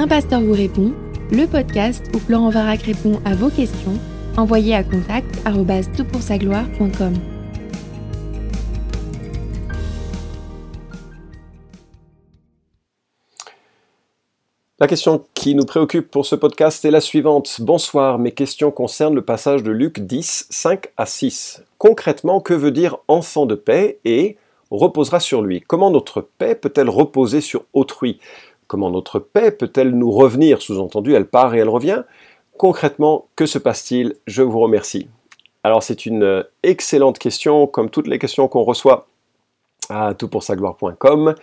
Un pasteur vous répond, le podcast où Florent Varac répond à vos questions, envoyez à contact gloire.com La question qui nous préoccupe pour ce podcast est la suivante. Bonsoir, mes questions concernent le passage de Luc 10, 5 à 6. Concrètement, que veut dire enfant de paix et reposera sur lui? Comment notre paix peut-elle reposer sur autrui? Comment notre paix peut-elle nous revenir? Sous-entendu, elle part et elle revient. Concrètement, que se passe-t-il? Je vous remercie. Alors c'est une excellente question, comme toutes les questions qu'on reçoit à toutpoursagloire.com.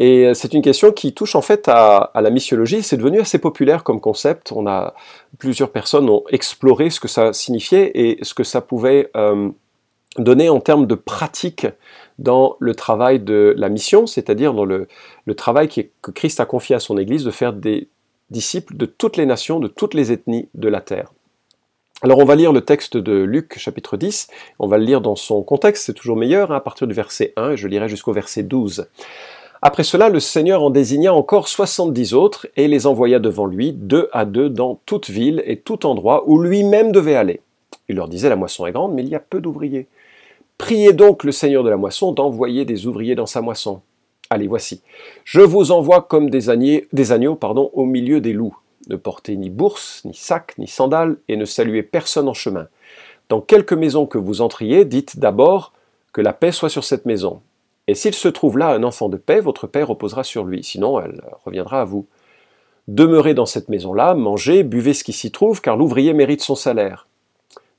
Et c'est une question qui touche en fait à, la missiologie. C'est devenu assez populaire comme concept. On a plusieurs personnes ont exploré ce que ça signifiait et ce que ça pouvait euh, donner en termes de pratique dans le travail de la mission, c'est-à-dire dans le, travail que Christ a confié à son Église de faire des disciples de toutes les nations, de toutes les ethnies de la terre. Alors on va lire le texte de Luc chapitre 10, on va le lire dans son contexte, c'est toujours meilleur, hein, à partir du verset 1, et je lirai jusqu'au verset 12. Après cela, le Seigneur en désigna encore soixante-dix autres, et les envoya devant lui, deux à deux, dans toute ville et tout endroit où lui-même devait aller. Il leur disait, la moisson est grande, mais il y a peu d'ouvriers. Priez donc le Seigneur de la moisson d'envoyer des ouvriers dans sa moisson. Allez, voici. Je vous envoie comme des, agneaux, au milieu des loups. Ne portez ni bourse, ni sac, ni sandales, et ne saluez personne en chemin. Dans quelque maison que vous entriez, dites d'abord que la paix soit sur cette maison. Et s'il se trouve là un enfant de paix, votre paix reposera sur lui, sinon elle reviendra à vous. Demeurez dans cette maison-là, mangez, buvez ce qui s'y trouve, car l'ouvrier mérite son salaire.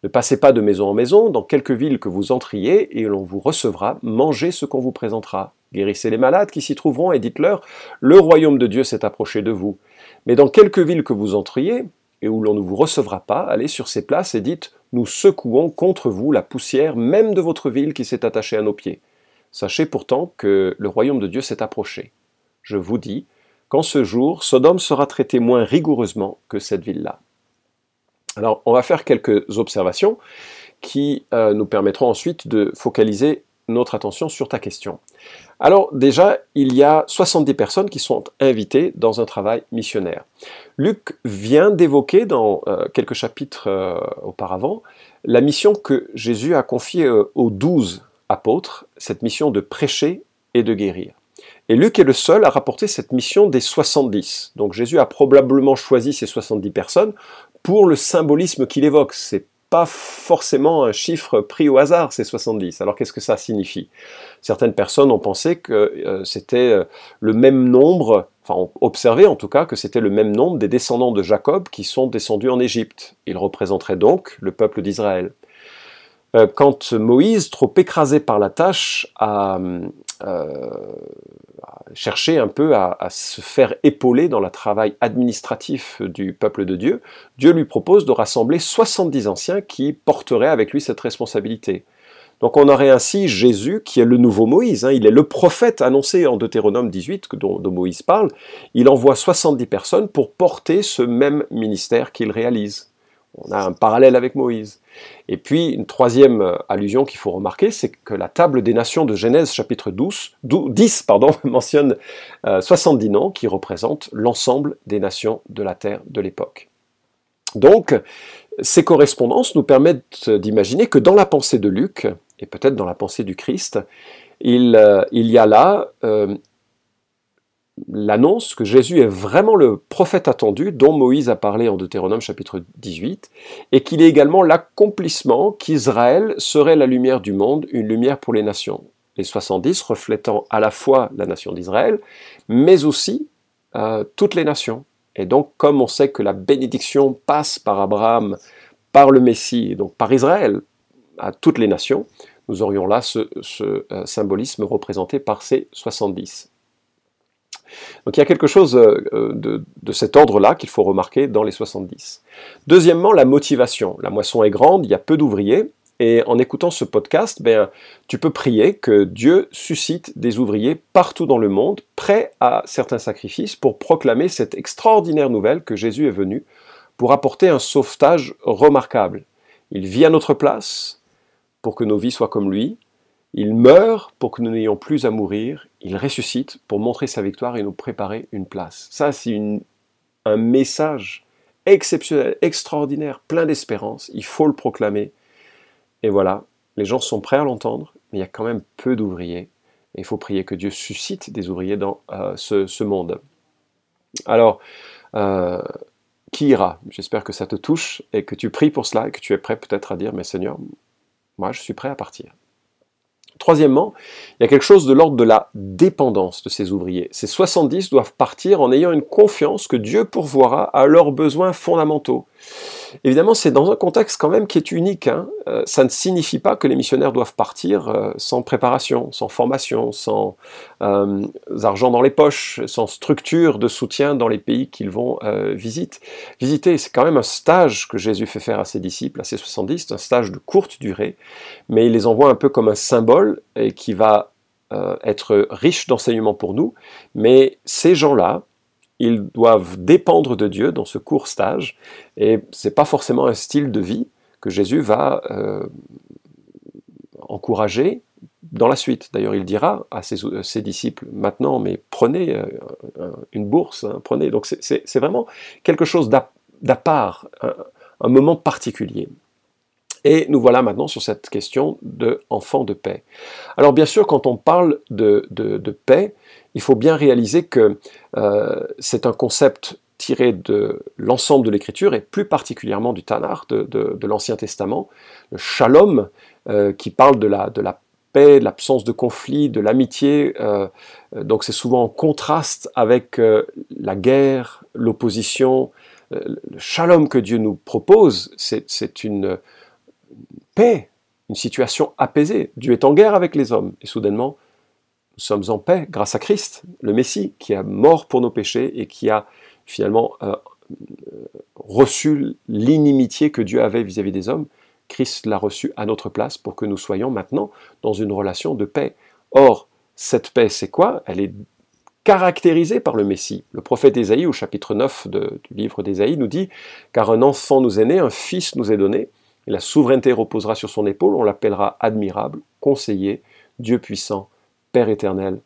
Ne passez pas de maison en maison, dans quelque ville que vous entriez, et l'on vous recevra, mangez ce qu'on vous présentera. Guérissez les malades qui s'y trouveront, et dites-leur, le royaume de Dieu s'est approché de vous. Mais dans quelque ville que vous entriez, et où l'on ne vous recevra pas, allez sur ces places et dites, nous secouons contre vous la poussière même de votre ville qui s'est attachée à nos pieds. Sachez pourtant que le royaume de Dieu s'est approché. Je vous dis qu'en ce jour, Sodome sera traité moins rigoureusement que cette ville-là. Alors, on va faire quelques observations qui euh, nous permettront ensuite de focaliser notre attention sur ta question. Alors déjà, il y a 70 personnes qui sont invitées dans un travail missionnaire. Luc vient d'évoquer dans euh, quelques chapitres euh, auparavant la mission que Jésus a confiée aux 12 apôtres, cette mission de prêcher et de guérir. Et Luc est le seul à rapporter cette mission des 70. Donc Jésus a probablement choisi ces 70 personnes pour le symbolisme qu'il évoque. C'est pas forcément un chiffre pris au hasard, ces 70. Alors qu'est-ce que ça signifie? Certaines personnes ont pensé que euh, c'était euh, le même nombre, enfin ont observé en tout cas que c'était le même nombre des descendants de Jacob qui sont descendus en Égypte. Ils représenteraient donc le peuple d'Israël. Euh, quand Moïse, trop écrasé par la tâche, a, chercher un peu à, se faire épauler dans le travail administratif du peuple de Dieu, Dieu lui propose de rassembler 70 anciens qui porteraient avec lui cette responsabilité. Donc on aurait ainsi Jésus qui est le nouveau Moïse, hein. il est le prophète annoncé en Deutéronome 18 dont, dont Moïse parle, il envoie 70 personnes pour porter ce même ministère qu'il réalise. On a un parallèle avec Moïse. Et puis, une troisième euh, allusion qu'il faut remarquer, c'est que la table des nations de Genèse chapitre 12, 10 pardon, mentionne 70 euh, noms qui représentent l'ensemble des nations de la terre de l'époque. Donc, ces correspondances nous permettent d'imaginer que dans la pensée de Luc, et peut-être dans la pensée du Christ, il, euh, y a là l'annonce que Jésus est vraiment le prophète attendu dont Moïse a parlé en Deutéronome chapitre 18, et qu'il est également l'accomplissement qu'Israël serait la lumière du monde, une lumière pour les nations. Les 70 reflétant à la fois la nation d'Israël, mais aussi euh, toutes les nations. Et donc, comme on sait que la bénédiction passe par Abraham, par le Messie, donc par Israël, à toutes les nations, nous aurions là ce, euh, symbolisme représenté par ces 70. Donc il y a quelque chose euh, de, cet ordre-là qu'il faut remarquer dans les 70. Deuxièmement, la motivation. La moisson est grande, il y a peu d'ouvriers, et en écoutant ce podcast, ben, tu peux prier que Dieu suscite des ouvriers partout dans le monde, prêts à certains sacrifices pour proclamer cette extraordinaire nouvelle que Jésus est venu pour apporter un sauvetage remarquable. Il vit à notre place pour que nos vies soient comme lui, il meurt pour que nous n'ayons plus à mourir, il ressuscite pour montrer sa victoire et nous préparer une place. Ça, c'est un message exceptionnel, extraordinaire, plein d'espérance. Il faut le proclamer. Et voilà, les gens sont prêts à l'entendre, mais il y a quand même peu d'ouvriers. Il faut prier que Dieu suscite des ouvriers dans euh, ce, monde. Alors, euh, qui ira? J'espère que ça te touche et que tu pries pour cela et que tu es prêt peut-être à dire, mais Seigneur, moi je suis prêt à partir. Troisièmement, il y a quelque chose de l'ordre de la dépendance de ces ouvriers. Ces 70 doivent partir en ayant une confiance que Dieu pourvoira à leurs besoins fondamentaux. Évidemment, c'est dans un contexte quand même qui est unique. Hein. Euh, ça ne signifie pas que les missionnaires doivent partir euh, sans préparation, sans formation, sans euh, argent dans les poches, sans structure de soutien dans les pays qu'ils vont visiter. visiter. C'est quand même un stage que Jésus fait faire à ses disciples, à ses 70, un stage de courte durée, mais il les envoie un peu comme un symbole et qui va être riche d'enseignements pour nous. Mais ces gens-là, ils doivent dépendre de Dieu dans ce court stage, et ce n'est pas forcément un style de vie que Jésus va euh, encourager dans la suite. D'ailleurs, il dira à ses, disciples maintenant, mais prenez euh, une bourse, hein, prenez. Donc c'est vraiment quelque chose d'à part, un, moment particulier. Et nous voilà maintenant sur cette question de enfant de paix. Alors bien sûr, quand on parle de, de paix, il faut bien réaliser que euh, c'est un concept tiré de l'ensemble de l'écriture et plus particulièrement du Tanakh, de, l'Ancien Testament, le shalom, euh, qui parle de la, de la paix, de l'absence de conflit, de l'amitié. Euh, donc c'est souvent en contraste avec la guerre, l'opposition. le shalom que Dieu nous propose, c'est une paix, une situation apaisée. Dieu est en guerre avec les hommes et soudainement, nous sommes en paix grâce à Christ, le Messie, qui a mort pour nos péchés et qui a finalement euh, reçu l'inimitié que Dieu avait vis-à-vis des hommes. Christ l'a reçu à notre place pour que nous soyons maintenant dans une relation de paix. Or, cette paix, c'est quoi? Elle est caractérisée par le Messie. Le prophète Ésaïe, au chapitre 9 du livre d'Ésaïe, nous dit Car un enfant nous est né, un fils nous est donné, la souveraineté reposera sur son épaule, on l'appellera admirable, conseiller, Dieu puissant, Père éternel,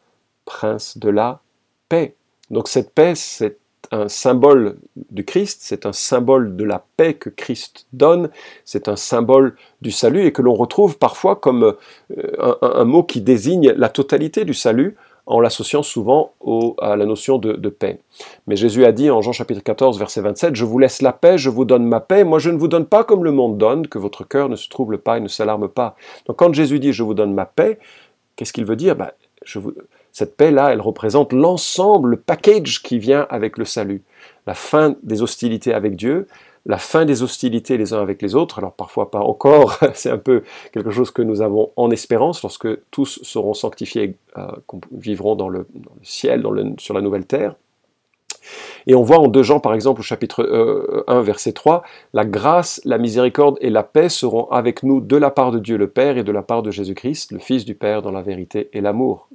Prince de la paix. Donc cette paix, c'est un symbole du Christ, c'est un symbole de la paix que Christ donne, c'est un symbole du salut et que l'on retrouve parfois comme euh, un, mot qui désigne la totalité du salut en l'associant souvent à la notion de, de, paix. Mais Jésus a dit en Jean chapitre 14 verset 27, Je vous laisse la paix, je vous donne ma paix, moi je ne vous donne pas comme le monde donne, que votre cœur ne se trouble pas et ne s'alarme pas. Donc quand Jésus dit Je vous donne ma paix, Qu'est-ce qu'il veut dire? Ben, Cette paix-là, elle représente l'ensemble, le package qui vient avec le salut. La fin des hostilités avec Dieu, la fin des hostilités les uns avec les autres, alors parfois pas encore, c'est un peu quelque chose que nous avons en espérance lorsque tous seront sanctifiés, euh, vivront dans le, ciel, sur la nouvelle terre. Et on voit en 2 Jean, par exemple, au chapitre 1, euh, verset 3, La grâce, la miséricorde et la paix seront avec nous de la part de Dieu le Père et de la part de Jésus-Christ, le Fils du Père, dans la vérité et l'amour.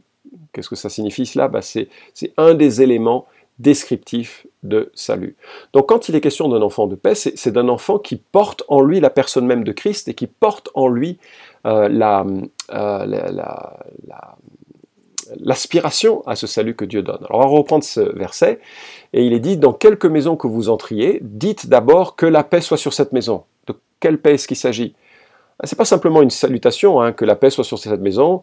Qu'est-ce que ça signifie cela? Bah, C'est un des éléments descriptifs de salut. Donc quand il est question d'un enfant de paix, c'est d'un enfant qui porte en lui la personne même de Christ et qui porte en lui euh, euh, la, l'aspiration à ce salut que Dieu donne. Alors on va reprendre ce verset, et il est dit, dans quelque maison que vous entriez, dites d'abord que la paix soit sur cette maison. De quelle paix est-ce qu'il s'agit? Ah, C'est pas simplement une salutation, hein, que la paix soit sur cette maison,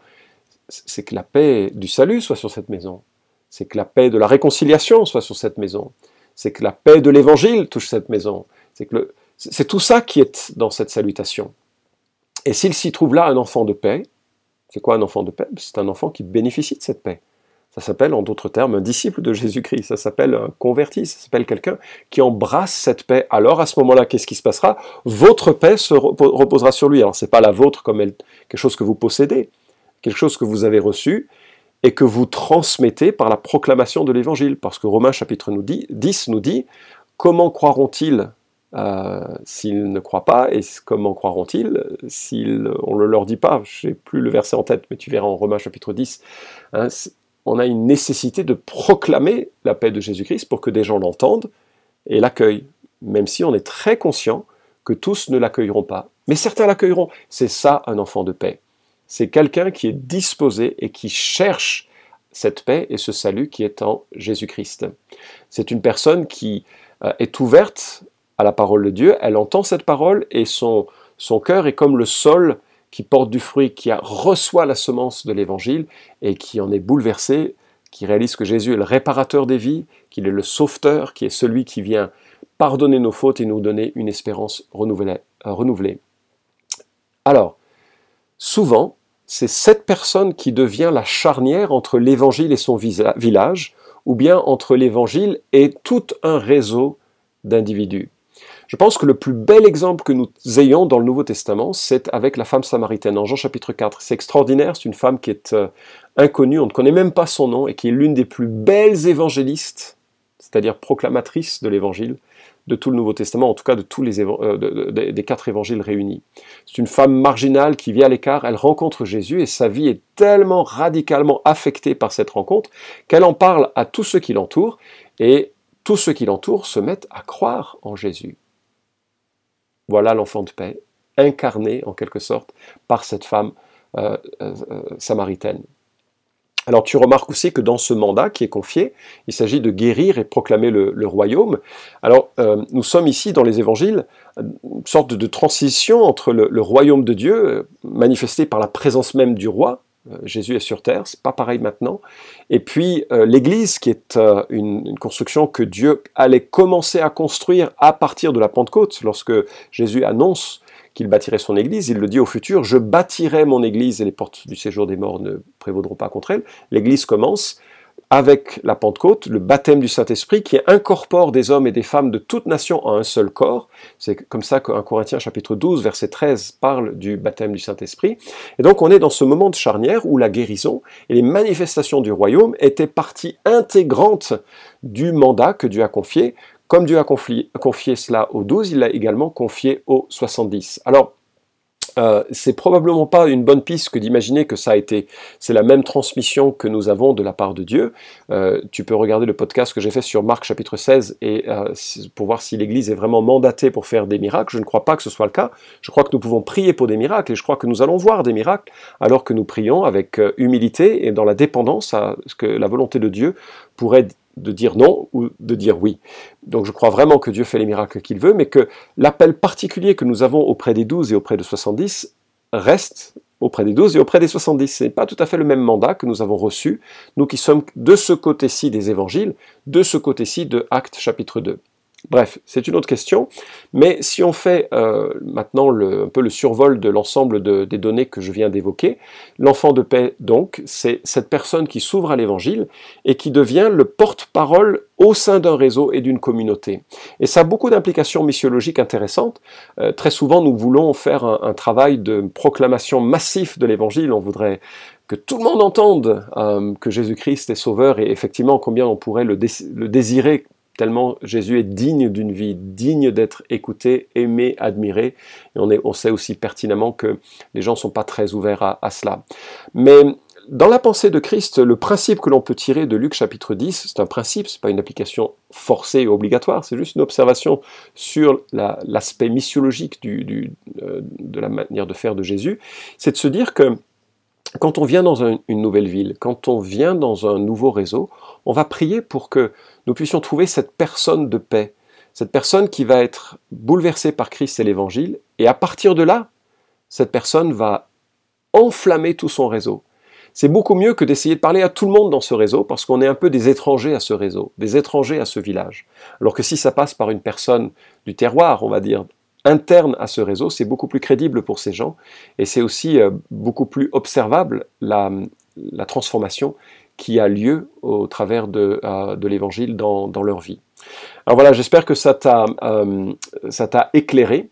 c'est que la paix du salut soit sur cette maison, c'est que la paix de la réconciliation soit sur cette maison, c'est que la paix de l'évangile touche cette maison, c'est que c'est tout ça qui est dans cette salutation. Et s'il s'y trouve là un enfant de paix, c'est quoi un enfant de paix? C'est un enfant qui bénéficie de cette paix. Ça s'appelle, en d'autres termes, un disciple de Jésus-Christ. Ça s'appelle un converti. Ça s'appelle quelqu'un qui embrasse cette paix. Alors, à ce moment-là, qu'est-ce qui se passera? Votre paix se reposera sur lui. Alors, c'est pas la vôtre comme quelque chose que vous possédez, quelque chose que vous avez reçu et que vous transmettez par la proclamation de l'Évangile. Parce que Romains chapitre 10 nous dit, comment croiront-ils euh, s'ils ne croient pas, et comment croiront-ils s'ils on ne le leur dit pas Je n'ai plus le verset en tête, mais tu verras en Romains chapitre 10. Hein, on a une nécessité de proclamer la paix de Jésus-Christ pour que des gens l'entendent et l'accueillent, même si on est très conscient que tous ne l'accueilleront pas. Mais certains l'accueilleront. C'est ça un enfant de paix. C'est quelqu'un qui est disposé et qui cherche cette paix et ce salut qui est en Jésus-Christ. C'est une personne qui est ouverte à la parole de Dieu, elle entend cette parole et son, son cœur est comme le sol qui porte du fruit, qui reçoit la semence de l'évangile et qui en est bouleversé, qui réalise que Jésus est le réparateur des vies, qu'il est le sauveteur, qui est celui qui vient pardonner nos fautes et nous donner une espérance renouvelée. Euh, renouvelée. Alors, souvent, c'est cette personne qui devient la charnière entre l'évangile et son village, ou bien entre l'évangile et tout un réseau d'individus. Je pense que le plus bel exemple que nous ayons dans le Nouveau Testament, c'est avec la femme samaritaine en Jean chapitre 4. C'est extraordinaire, c'est une femme qui est euh, inconnue, on ne connaît même pas son nom, et qui est l'une des plus belles évangélistes, c'est-à-dire proclamatrices de l'évangile, de tout le Nouveau Testament, en tout cas de tous les euh, des quatre évangiles réunis. C'est une femme marginale qui vit à l'écart, elle rencontre Jésus et sa vie est tellement radicalement affectée par cette rencontre qu'elle en parle à tous ceux qui l'entourent et tous ceux qui l'entourent se mettent à croire en Jésus. Voilà l'enfant de paix, incarné en quelque sorte par cette femme euh, euh, samaritaine. Alors tu remarques aussi que dans ce mandat qui est confié, il s'agit de guérir et proclamer le, royaume. Alors euh, nous sommes ici dans les évangiles, une sorte de transition entre le, royaume de Dieu, manifesté par la présence même du roi, Jésus est sur terre, c'est pas pareil maintenant. Et puis l'Église, qui est une, construction que Dieu allait commencer à construire à partir de la Pentecôte, lorsque Jésus annonce qu'il bâtirait son Église, il le dit au futur, je bâtirai mon Église et les portes du séjour des morts ne prévaudront pas contre elle. L'Église commence avec la Pentecôte, le baptême du Saint-Esprit qui incorpore des hommes et des femmes de toute nation en un seul corps. C'est comme ça qu'un Corinthiens chapitre 12 verset 13 parle du baptême du Saint-Esprit. Et donc on est dans ce moment de charnière où la guérison et les manifestations du royaume étaient partie intégrante du mandat que Dieu a confié. Comme Dieu a confié, cela aux 12, il l'a également confié aux 70. Alors, euh, c'est probablement pas une bonne piste que d'imaginer que ça a été, c'est la même transmission que nous avons de la part de Dieu. Euh, tu peux regarder le podcast que j'ai fait sur Marc chapitre 16 et euh, pour voir si l'Église est vraiment mandatée pour faire des miracles. Je ne crois pas que ce soit le cas. Je crois que nous pouvons prier pour des miracles et je crois que nous allons voir des miracles alors que nous prions avec humilité et dans la dépendance à ce que la volonté de Dieu pourrait de dire non ou de dire oui. Donc je crois vraiment que Dieu fait les miracles qu'il veut, mais que l'appel particulier que nous avons auprès des 12 et auprès de 70 reste auprès des 12 et auprès des 70. Ce n'est pas tout à fait le même mandat que nous avons reçu, nous qui sommes de ce côté-ci des évangiles, de ce côté-ci de Actes chapitre 2. Bref, c'est une autre question, mais si on fait euh, maintenant un peu le survol de l'ensemble des données que je viens d'évoquer, l'enfant de paix, donc, c'est cette personne qui s'ouvre à l'évangile et qui devient le porte-parole au sein d'un réseau et d'une communauté. Et ça a beaucoup d'implications missiologiques intéressantes. Euh, très souvent, nous voulons faire un, travail de proclamation massif de l'évangile, on voudrait que tout le monde entende euh, que Jésus-Christ est sauveur et effectivement combien on pourrait le désirer tellement Jésus est digne d'une vie, digne d'être écouté, aimé, admiré. Et on, sait aussi pertinemment que les gens ne sont pas très ouverts à, cela. Mais dans la pensée de Christ, le principe que l'on peut tirer de Luc chapitre 10, c'est un principe, ce n'est pas une application forcée et obligatoire, c'est juste une observation sur l'aspect missiologique du, euh, de la manière de faire de Jésus, c'est de se dire que quand on vient dans une nouvelle ville, quand on vient dans un nouveau réseau, on va prier pour que nous puissions trouver cette personne de paix, cette personne qui va être bouleversée par Christ et l'Évangile, et à partir de là, cette personne va enflammer tout son réseau. C'est beaucoup mieux que d'essayer de parler à tout le monde dans ce réseau, parce qu'on est un peu des étrangers à ce réseau, des étrangers à ce village. Alors que si ça passe par une personne du terroir, on va dire, interne à ce réseau, c'est beaucoup plus crédible pour ces gens, et c'est aussi euh, beaucoup plus observable la, transformation qui a lieu au travers de, euh, l'évangile dans, dans, leur vie. Alors voilà, j'espère que ça t'a euh, éclairé.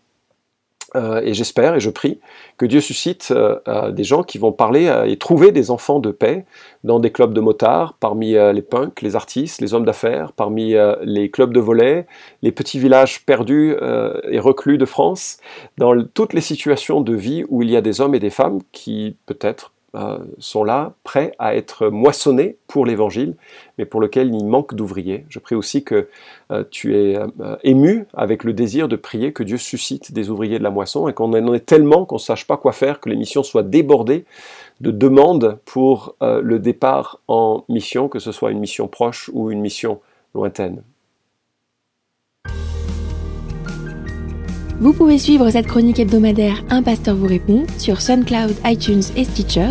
Euh, et j'espère et je prie que Dieu suscite euh, des gens qui vont parler et trouver des enfants de paix dans des clubs de motards, parmi les punks, les artistes, les hommes d'affaires, parmi les clubs de volets, les petits villages perdus et reclus de France, dans toutes les situations de vie où il y a des hommes et des femmes qui peut-être euh, sont là, prêts à être moissonnés pour l'évangile, mais pour lequel il manque d'ouvriers. Je prie aussi que euh, tu es euh, ému avec le désir de prier que Dieu suscite des ouvriers de la moisson et qu'on en ait tellement qu'on ne sache pas quoi faire, que les missions soient débordées de demandes pour le départ en mission, que ce soit une mission proche ou une mission lointaine. Vous pouvez suivre cette chronique hebdomadaire Un pasteur vous répond sur SoundCloud, iTunes et Stitcher.